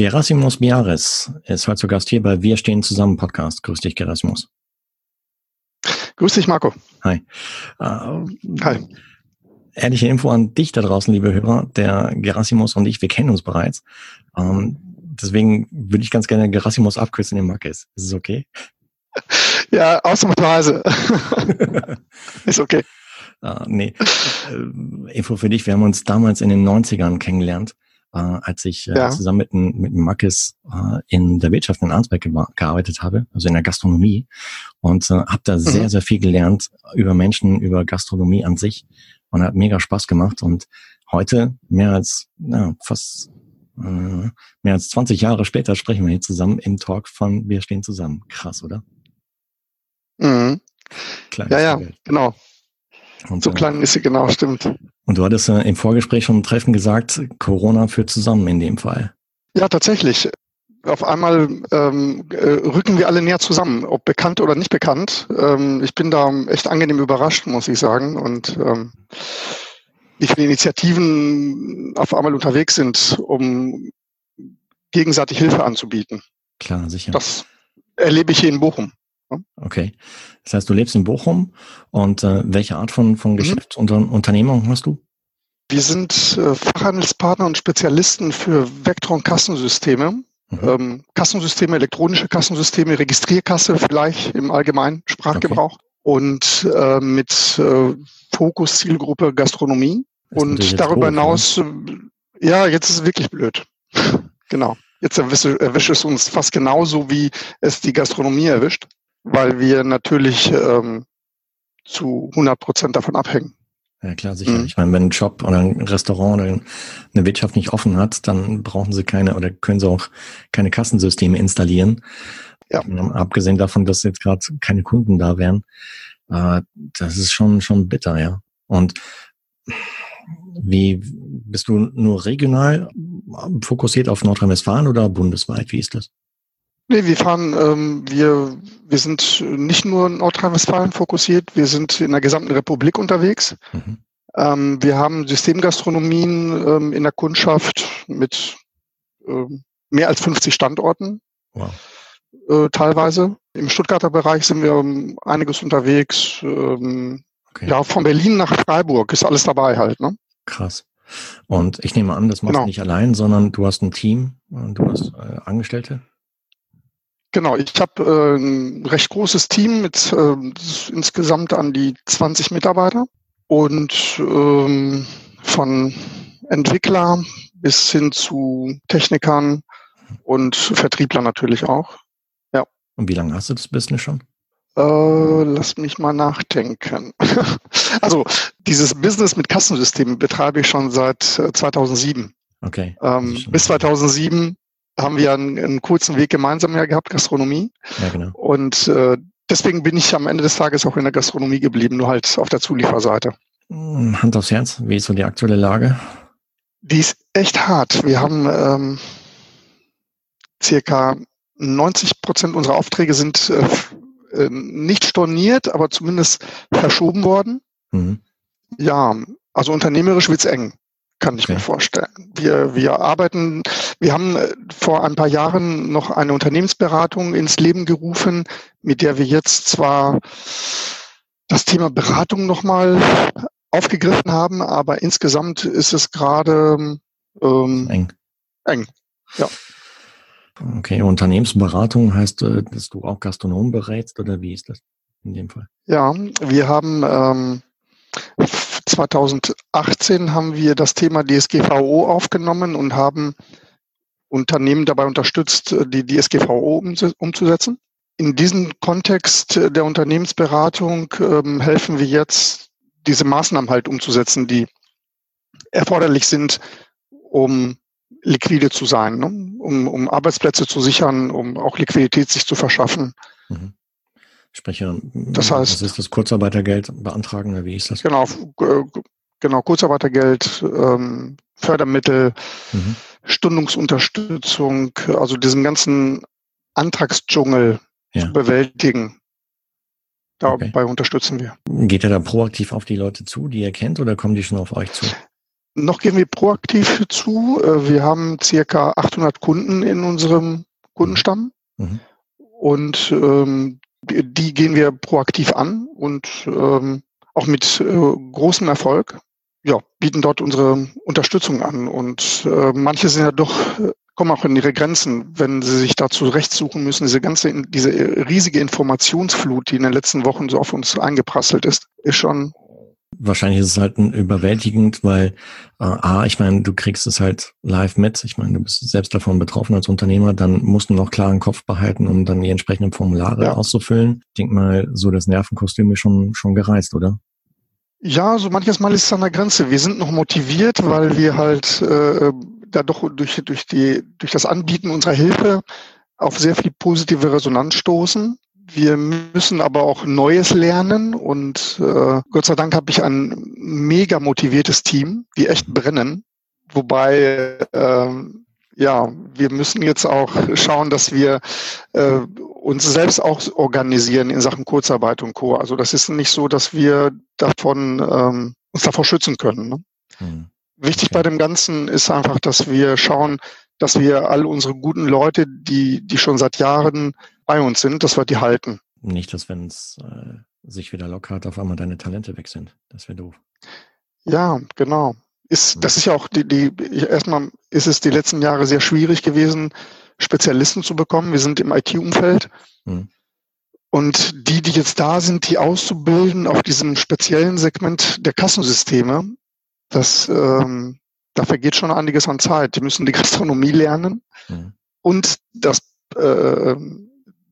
Gerasimos Biares ist heute zu Gast hier bei Wir stehen zusammen Podcast. Grüß dich, Gerasimos. Grüß dich, Marco. Hi. Uh, Hi. Ehrliche Info an dich da draußen, liebe Hörer. Der Gerasimos und ich, wir kennen uns bereits. Um, ähm, deswegen würde ich ganz gerne Gerasimos abkürzen in Marques. Ist es okay? Ja, ausnahmsweise. ist okay. Uh, nee. Äh, Info für dich, wir haben uns damals in den 90ern kennengelernt äh, als ich äh, ja. zusammen mit, mit Makis äh, in der Wirtschaft in Arnsberg ge gearbeitet habe, also in der Gastronomie und äh, habe da mhm. sehr, sehr viel gelernt über Menschen, über Gastronomie an sich und hat mega Spaß gemacht und heute, mehr als ja, fast äh, mehr als 20 Jahre später, sprechen wir hier zusammen im Talk von Wir stehen zusammen. Krass, oder? Mhm. ja, ja, genau. Und, so äh, klein ist sie, genau, stimmt. Und du hattest äh, im Vorgespräch schon Treffen gesagt, Corona führt zusammen in dem Fall. Ja, tatsächlich. Auf einmal ähm, äh, rücken wir alle näher zusammen, ob bekannt oder nicht bekannt. Ähm, ich bin da echt angenehm überrascht, muss ich sagen. Und ähm, wie viele Initiativen auf einmal unterwegs sind, um gegenseitig Hilfe anzubieten. Klar, sicher. Das erlebe ich hier in Bochum. Okay. Das heißt, du lebst in Bochum und äh, welche Art von, von mhm. Geschäft und Unternehmung hast du? Wir sind äh, Fachhandelspartner und Spezialisten für Vectron-Kassensysteme. Mhm. Ähm, Kassensysteme, elektronische Kassensysteme, Registrierkasse vielleicht im allgemeinen Sprachgebrauch okay. und äh, mit äh, Fokus Zielgruppe Gastronomie. Und darüber hoch, hinaus, ja? Äh, ja, jetzt ist es wirklich blöd. genau. Jetzt erwischt, erwischt es uns fast genauso, wie es die Gastronomie erwischt weil wir natürlich ähm, zu 100 Prozent davon abhängen. Ja, klar, sicher. Mhm. Ich meine, wenn ein Shop oder ein Restaurant oder eine Wirtschaft nicht offen hat, dann brauchen sie keine oder können sie auch keine Kassensysteme installieren. Ja. Abgesehen davon, dass jetzt gerade keine Kunden da wären, äh, das ist schon, schon bitter, ja. Und wie bist du nur regional fokussiert auf Nordrhein-Westfalen oder bundesweit? Wie ist das? Nee, wir fahren, ähm, wir, wir sind nicht nur in Nordrhein-Westfalen fokussiert, wir sind in der gesamten Republik unterwegs. Mhm. Ähm, wir haben Systemgastronomien ähm, in der Kundschaft mit ähm, mehr als 50 Standorten. Wow. Äh, teilweise. Im Stuttgarter Bereich sind wir ähm, einiges unterwegs. Ähm, okay. Ja, von Berlin nach Freiburg ist alles dabei halt. Ne? Krass. Und ich nehme an, das machst genau. du nicht allein, sondern du hast ein Team und du hast äh, Angestellte. Genau, ich habe äh, ein recht großes Team mit äh, insgesamt an die 20 Mitarbeiter und ähm, von Entwickler bis hin zu Technikern und Vertriebler natürlich auch. Ja. Und wie lange hast du das Business schon? Äh, lass mich mal nachdenken. also dieses Business mit Kassensystemen betreibe ich schon seit 2007. Äh, okay. Ähm, bis 2007 haben wir einen, einen kurzen Weg gemeinsam ja gehabt, Gastronomie. Ja, genau. Und äh, deswegen bin ich am Ende des Tages auch in der Gastronomie geblieben, nur halt auf der Zulieferseite. Hm, Hand aufs Herz, wie ist so die aktuelle Lage? Die ist echt hart. Wir haben ähm, circa 90 Prozent unserer Aufträge sind äh, äh, nicht storniert, aber zumindest verschoben worden. Mhm. Ja, also unternehmerisch wird's eng kann ich okay. mir vorstellen. Wir, wir arbeiten, wir haben äh, vor ein paar Jahren noch eine Unternehmensberatung ins Leben gerufen, mit der wir jetzt zwar das Thema Beratung nochmal aufgegriffen haben, aber insgesamt ist es gerade ähm, eng. Eng, ja. Okay, Unternehmensberatung heißt, äh, dass du auch Gastronomen berätst oder wie ist das in dem Fall? Ja, wir haben ähm, 2018 haben wir das Thema DSGVO aufgenommen und haben Unternehmen dabei unterstützt, die DSGVO umzusetzen. In diesem Kontext der Unternehmensberatung ähm, helfen wir jetzt, diese Maßnahmen halt umzusetzen, die erforderlich sind, um liquide zu sein, ne? um, um Arbeitsplätze zu sichern, um auch Liquidität sich zu verschaffen. Mhm. Sprich, das heißt, was ist das Kurzarbeitergeld beantragen oder wie ist das? Genau, genau Kurzarbeitergeld, ähm, Fördermittel, mhm. Stundungsunterstützung, also diesen ganzen Antragsdschungel ja. zu bewältigen. Dabei okay. unterstützen wir. Geht er da proaktiv auf die Leute zu, die ihr kennt, oder kommen die schon auf euch zu? Noch gehen wir proaktiv zu. Äh, wir haben circa 800 Kunden in unserem Kundenstamm. Mhm. Und ähm, die gehen wir proaktiv an und ähm, auch mit äh, großem Erfolg. Ja, bieten dort unsere Unterstützung an. Und äh, manche sind ja doch, kommen auch in ihre Grenzen, wenn sie sich dazu recht suchen müssen. Diese ganze, diese riesige Informationsflut, die in den letzten Wochen so auf uns eingeprasselt ist, ist schon wahrscheinlich ist es halt ein überwältigend, weil äh, A, ich meine, du kriegst es halt live mit. Ich meine, du bist selbst davon betroffen als Unternehmer, dann musst du noch klaren Kopf behalten, um dann die entsprechenden Formulare ja. auszufüllen. Ich denke mal, so das Nervenkostüm ist schon, schon gereizt, oder? Ja, so manches Mal ist es an der Grenze. Wir sind noch motiviert, weil wir halt äh, da doch durch, durch, die, durch das Anbieten unserer Hilfe auf sehr viel positive Resonanz stoßen. Wir müssen aber auch Neues lernen und äh, Gott sei Dank habe ich ein mega motiviertes Team, die echt brennen. Wobei, äh, ja, wir müssen jetzt auch schauen, dass wir äh, uns selbst auch organisieren in Sachen Kurzarbeit und Co. Also das ist nicht so, dass wir davon ähm, uns davor schützen können. Ne? Hm. Wichtig okay. bei dem Ganzen ist einfach, dass wir schauen, dass wir all unsere guten Leute, die, die schon seit Jahren bei uns sind, dass wir die halten. Nicht, dass wenn es äh, sich wieder lockert, auf einmal deine Talente weg sind. Das wäre doof. Ja, genau. Ist, das ist ja auch die, die, erstmal ist es die letzten Jahre sehr schwierig gewesen, Spezialisten zu bekommen. Wir sind im IT-Umfeld. Hm. Und die, die jetzt da sind, die auszubilden auf diesem speziellen Segment der Kassensysteme, das, ähm, da vergeht schon einiges an Zeit. Die müssen die Gastronomie lernen hm. und das äh,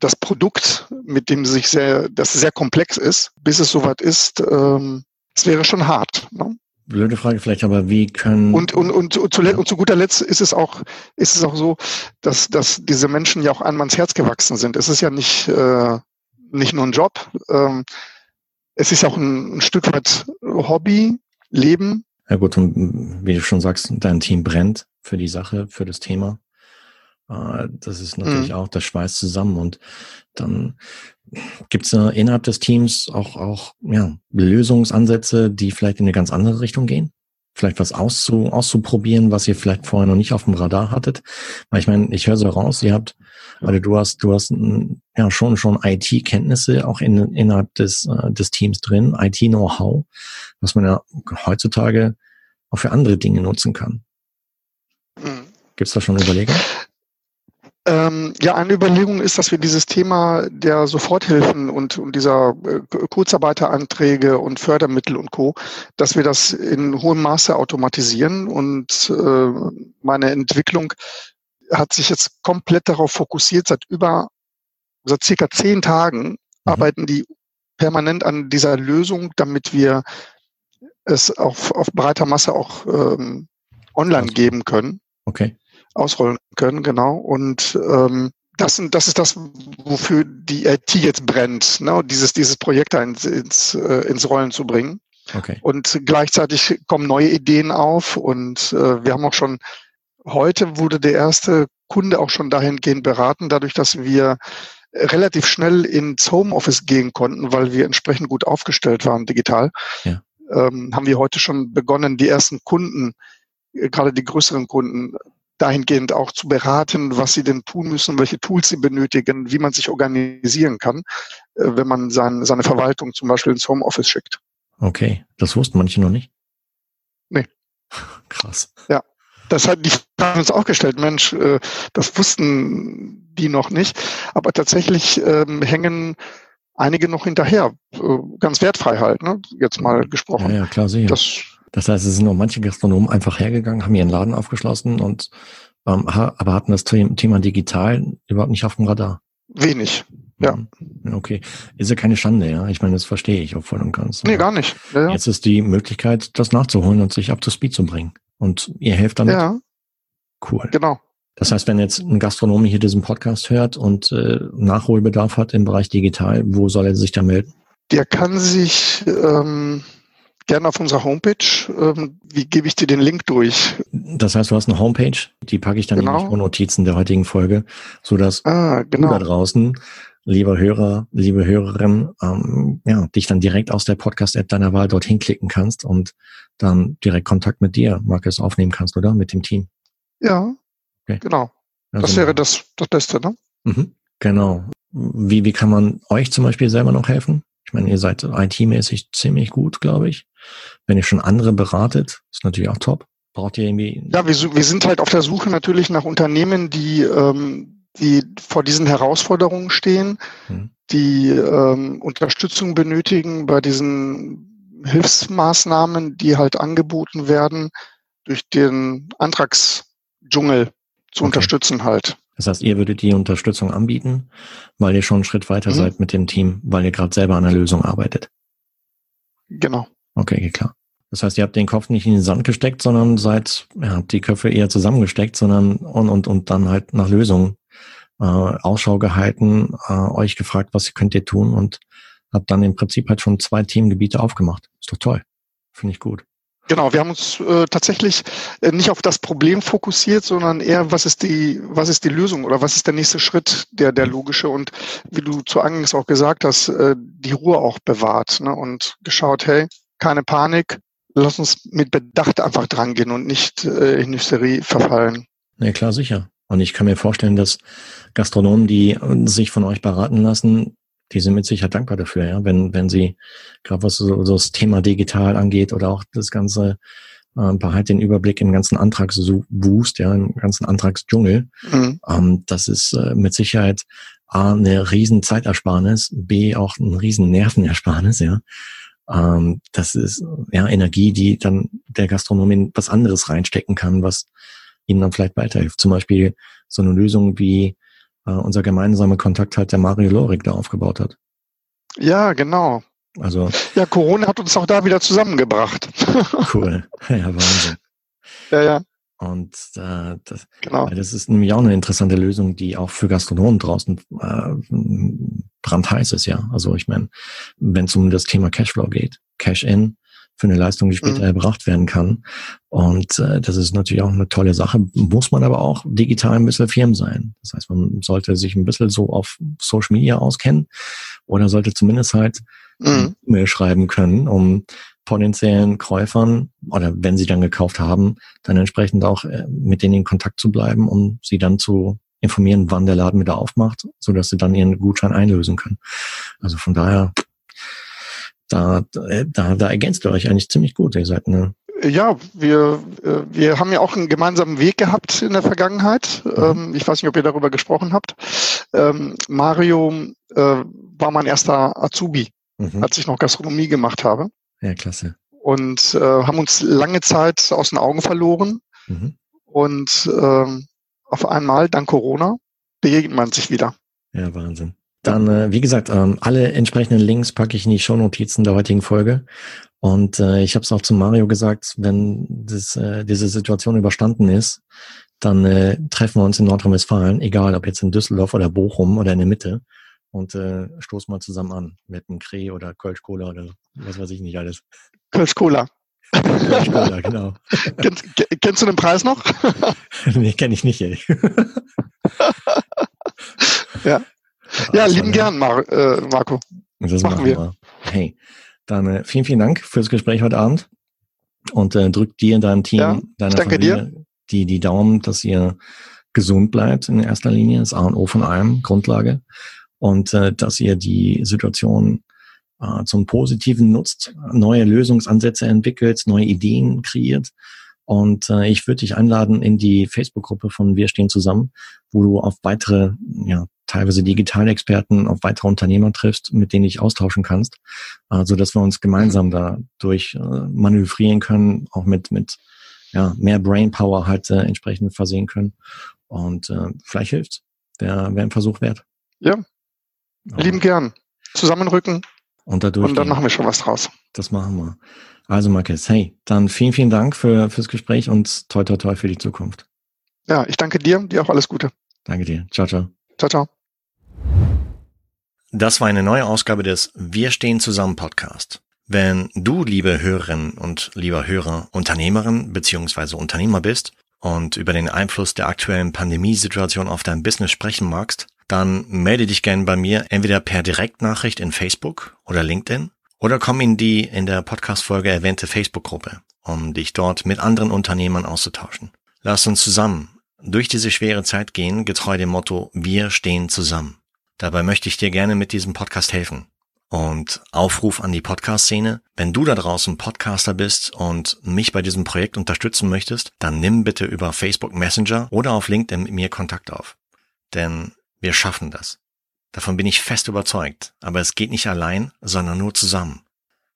das Produkt, mit dem sich sehr, das sehr komplex ist, bis es soweit ist, ähm, es wäre schon hart. Ne? Blöde Frage vielleicht, aber wie können und und und, und, zu, und zu guter Letzt ist es auch ist es auch so, dass dass diese Menschen ja auch einmal ins Herz gewachsen sind. Es ist ja nicht äh, nicht nur ein Job, ähm, es ist auch ein, ein Stück weit Hobby, Leben. Ja gut, und wie du schon sagst, dein Team brennt für die Sache, für das Thema. Äh, das ist natürlich mhm. auch, das schweißt zusammen und dann gibt es innerhalb des Teams auch, auch ja, Lösungsansätze, die vielleicht in eine ganz andere Richtung gehen? Vielleicht was auszu, auszuprobieren, was ihr vielleicht vorher noch nicht auf dem Radar hattet? Weil ich meine, ich höre so raus, ihr habt, weil du hast, du hast ja schon schon IT-Kenntnisse auch in, innerhalb des, äh, des Teams drin, IT-Know-how, was man ja heutzutage auch für andere Dinge nutzen kann. Mhm. Gibt es da schon Überlegungen? Ähm, ja, eine Überlegung ist, dass wir dieses Thema der Soforthilfen und, und dieser äh, Kurzarbeiteranträge und Fördermittel und Co., dass wir das in hohem Maße automatisieren. Und äh, meine Entwicklung hat sich jetzt komplett darauf fokussiert. Seit über, seit circa zehn Tagen mhm. arbeiten die permanent an dieser Lösung, damit wir es auf, auf breiter Masse auch ähm, online geben können. Okay ausrollen können, genau. Und ähm, das, sind, das ist das, wofür die IT jetzt brennt, ne? dieses, dieses Projekt da ins, ins, äh, ins Rollen zu bringen. Okay. Und gleichzeitig kommen neue Ideen auf und äh, wir haben auch schon, heute wurde der erste Kunde auch schon dahingehend beraten, dadurch, dass wir relativ schnell ins Homeoffice gehen konnten, weil wir entsprechend gut aufgestellt waren digital. Ja. Ähm, haben wir heute schon begonnen, die ersten Kunden, äh, gerade die größeren Kunden, dahingehend auch zu beraten, was sie denn tun müssen, welche Tools sie benötigen, wie man sich organisieren kann, äh, wenn man sein, seine Verwaltung zum Beispiel ins Homeoffice schickt. Okay, das wussten manche noch nicht. Nee. Krass. Ja, das hat die Frage uns auch gestellt. Mensch, äh, das wussten die noch nicht. Aber tatsächlich ähm, hängen einige noch hinterher. Äh, ganz wertfrei halt, ne? jetzt mal gesprochen. Ja, ja klar, sicher. Das das heißt, es sind noch manche Gastronomen einfach hergegangen, haben ihren Laden aufgeschlossen und ähm, aber hatten das Thema digital überhaupt nicht auf dem Radar. Wenig, ja. Mhm. Okay. Ist ja keine Schande, ja. Ich meine, das verstehe ich auch voll und ganz. Nee, gar nicht. Ja, ja. Jetzt ist die Möglichkeit, das nachzuholen und sich up to speed zu bringen. Und ihr helft damit? Ja. Cool. Genau. Das heißt, wenn jetzt ein Gastronom hier diesen Podcast hört und äh, Nachholbedarf hat im Bereich digital, wo soll er sich da melden? Der kann sich ähm, gerne auf unserer Homepage. Ähm, wie gebe ich dir den Link durch? Das heißt, du hast eine Homepage, die packe ich dann genau. in die Notizen der heutigen Folge, sodass ah, genau. du da draußen lieber Hörer, liebe Hörerin, ähm, ja, dich dann direkt aus der Podcast-App deiner Wahl dorthin klicken kannst und dann direkt Kontakt mit dir, Markus, aufnehmen kannst, oder? Mit dem Team. Ja, okay. genau. Also, das wäre das, das Beste, ne? Mhm, genau. Wie, wie kann man euch zum Beispiel selber noch helfen? Ich meine, ihr seid IT-mäßig ziemlich gut, glaube ich. Wenn ihr schon andere beratet, ist natürlich auch top. Braucht ihr irgendwie? Ja, wir, wir sind halt auf der Suche natürlich nach Unternehmen, die, ähm, die vor diesen Herausforderungen stehen, hm. die ähm, Unterstützung benötigen bei diesen Hilfsmaßnahmen, die halt angeboten werden, durch den Antragsdschungel zu okay. unterstützen halt. Das heißt, ihr würdet die Unterstützung anbieten, weil ihr schon einen Schritt weiter mhm. seid mit dem Team, weil ihr gerade selber an der Lösung arbeitet. Genau. Okay, klar. Das heißt, ihr habt den Kopf nicht in den Sand gesteckt, sondern seid, ja, habt die Köpfe eher zusammengesteckt, sondern und, und, und dann halt nach Lösungen äh, Ausschau gehalten, äh, euch gefragt, was könnt ihr tun und habt dann im Prinzip halt schon zwei Themengebiete aufgemacht. Ist doch toll. Finde ich gut. Genau, wir haben uns äh, tatsächlich äh, nicht auf das Problem fokussiert, sondern eher, was ist die, was ist die Lösung oder was ist der nächste Schritt, der, der logische und wie du zu Anfangs auch gesagt hast, äh, die Ruhe auch bewahrt ne, und geschaut, hey, keine Panik, lass uns mit Bedacht einfach drangehen und nicht äh, in Hysterie verfallen. Ja, klar, sicher. Und ich kann mir vorstellen, dass Gastronomen, die sich von euch beraten lassen, die sind mit Sicherheit dankbar dafür, ja, wenn, wenn sie, gerade was so, so das Thema digital angeht oder auch das ganze, äh, behalt den Überblick im ganzen Antragswust, ja, im ganzen Antragsdschungel. Mhm. Ähm, das ist äh, mit Sicherheit A, eine riesen Zeitersparnis, B, auch ein riesen Nervenersparnis, ja. Ähm, das ist ja Energie, die dann der Gastronomie was anderes reinstecken kann, was ihnen dann vielleicht weiterhilft. Zum Beispiel so eine Lösung wie äh, unser gemeinsamer Kontakt halt der Mario Lorik da aufgebaut hat. Ja, genau. Also ja, Corona hat uns auch da wieder zusammengebracht. cool. Ja, Wahnsinn. Ja, ja. Und äh, das, genau. das ist nämlich auch eine interessante Lösung, die auch für Gastronomen draußen äh, brandheiß ist, ja. Also ich meine, wenn es um das Thema Cashflow geht, Cash-in, für eine Leistung, die später mhm. erbracht werden kann. Und äh, das ist natürlich auch eine tolle Sache. Muss man aber auch digital ein bisschen firm sein. Das heißt, man sollte sich ein bisschen so auf Social Media auskennen oder sollte zumindest halt mhm. E-Mail schreiben können, um potenziellen Käufern oder wenn sie dann gekauft haben, dann entsprechend auch äh, mit denen in Kontakt zu bleiben, um sie dann zu informieren, wann der Laden wieder aufmacht, so dass sie dann ihren Gutschein einlösen können. Also von daher da, da, da ergänzt ihr euch eigentlich ziemlich gut, ihr seid eine ja, wir, äh, wir haben ja auch einen gemeinsamen Weg gehabt in der Vergangenheit. Mhm. Ähm, ich weiß nicht, ob ihr darüber gesprochen habt. Ähm, Mario äh, war mein erster Azubi, mhm. als ich noch Gastronomie gemacht habe. Ja, klasse. Und äh, haben uns lange Zeit aus den Augen verloren. Mhm. Und ähm, auf einmal, dank Corona, begegnet man sich wieder. Ja, Wahnsinn. Dann, äh, wie gesagt, ähm, alle entsprechenden Links packe ich in die Shownotizen der heutigen Folge. Und äh, ich habe es auch zu Mario gesagt, wenn das, äh, diese Situation überstanden ist, dann äh, treffen wir uns in Nordrhein-Westfalen, egal ob jetzt in Düsseldorf oder Bochum oder in der Mitte, und äh, stoßen mal zusammen an mit einem Kree oder Kölsch-Cola oder was weiß ich nicht alles. Kölsch-Cola. Kölsch-Cola, genau. Kennst, kennst du den Preis noch? nee, kenne ich nicht, ey. ja. Ja, also, lieben gern, Mar äh, Marco. Das machen, machen wir. wir. Hey, dann äh, vielen, vielen Dank fürs Gespräch heute Abend und äh, drück dir und deinem Team, ja, deiner Familie dir. die die Daumen, dass ihr gesund bleibt in erster Linie, das A und O von allem, Grundlage und äh, dass ihr die Situation äh, zum Positiven nutzt, neue Lösungsansätze entwickelt, neue Ideen kreiert und äh, ich würde dich einladen in die Facebook-Gruppe von Wir stehen zusammen, wo du auf weitere ja, teilweise Digitalexperten, auf weitere Unternehmer triffst, mit denen ich austauschen kannst, äh, so dass wir uns gemeinsam da durch äh, manövrieren können, auch mit mit ja mehr Brainpower halt äh, entsprechend versehen können und äh, vielleicht hilft's. Wäre wär ein Versuch wert. Ja, Aber lieben gern. Zusammenrücken und, dadurch und dann machen wir schon was draus. Das machen wir. Also Marcus, hey, dann vielen, vielen Dank für, fürs Gespräch und toi, toi, toi für die Zukunft. Ja, ich danke dir, dir auch alles Gute. Danke dir. Ciao, ciao. Ciao, ciao. Das war eine neue Ausgabe des Wir stehen zusammen Podcast. Wenn du, liebe Hörerinnen und lieber Hörer, Unternehmerin bzw. Unternehmer bist und über den Einfluss der aktuellen Pandemiesituation auf dein Business sprechen magst, dann melde dich gerne bei mir entweder per Direktnachricht in Facebook oder LinkedIn oder komm in die in der Podcast-Folge erwähnte Facebook-Gruppe, um dich dort mit anderen Unternehmern auszutauschen. Lass uns zusammen durch diese schwere Zeit gehen, getreu dem Motto, wir stehen zusammen. Dabei möchte ich dir gerne mit diesem Podcast helfen. Und Aufruf an die Podcast-Szene. Wenn du da draußen Podcaster bist und mich bei diesem Projekt unterstützen möchtest, dann nimm bitte über Facebook Messenger oder auf LinkedIn mit mir Kontakt auf. Denn wir schaffen das. Davon bin ich fest überzeugt. Aber es geht nicht allein, sondern nur zusammen.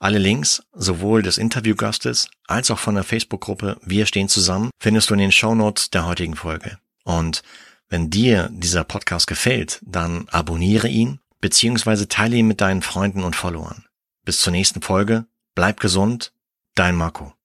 Alle Links, sowohl des Interviewgastes als auch von der Facebook-Gruppe Wir stehen zusammen, findest du in den Show Notes der heutigen Folge. Und wenn dir dieser Podcast gefällt, dann abonniere ihn beziehungsweise teile ihn mit deinen Freunden und Followern. Bis zur nächsten Folge, bleib gesund, dein Marco.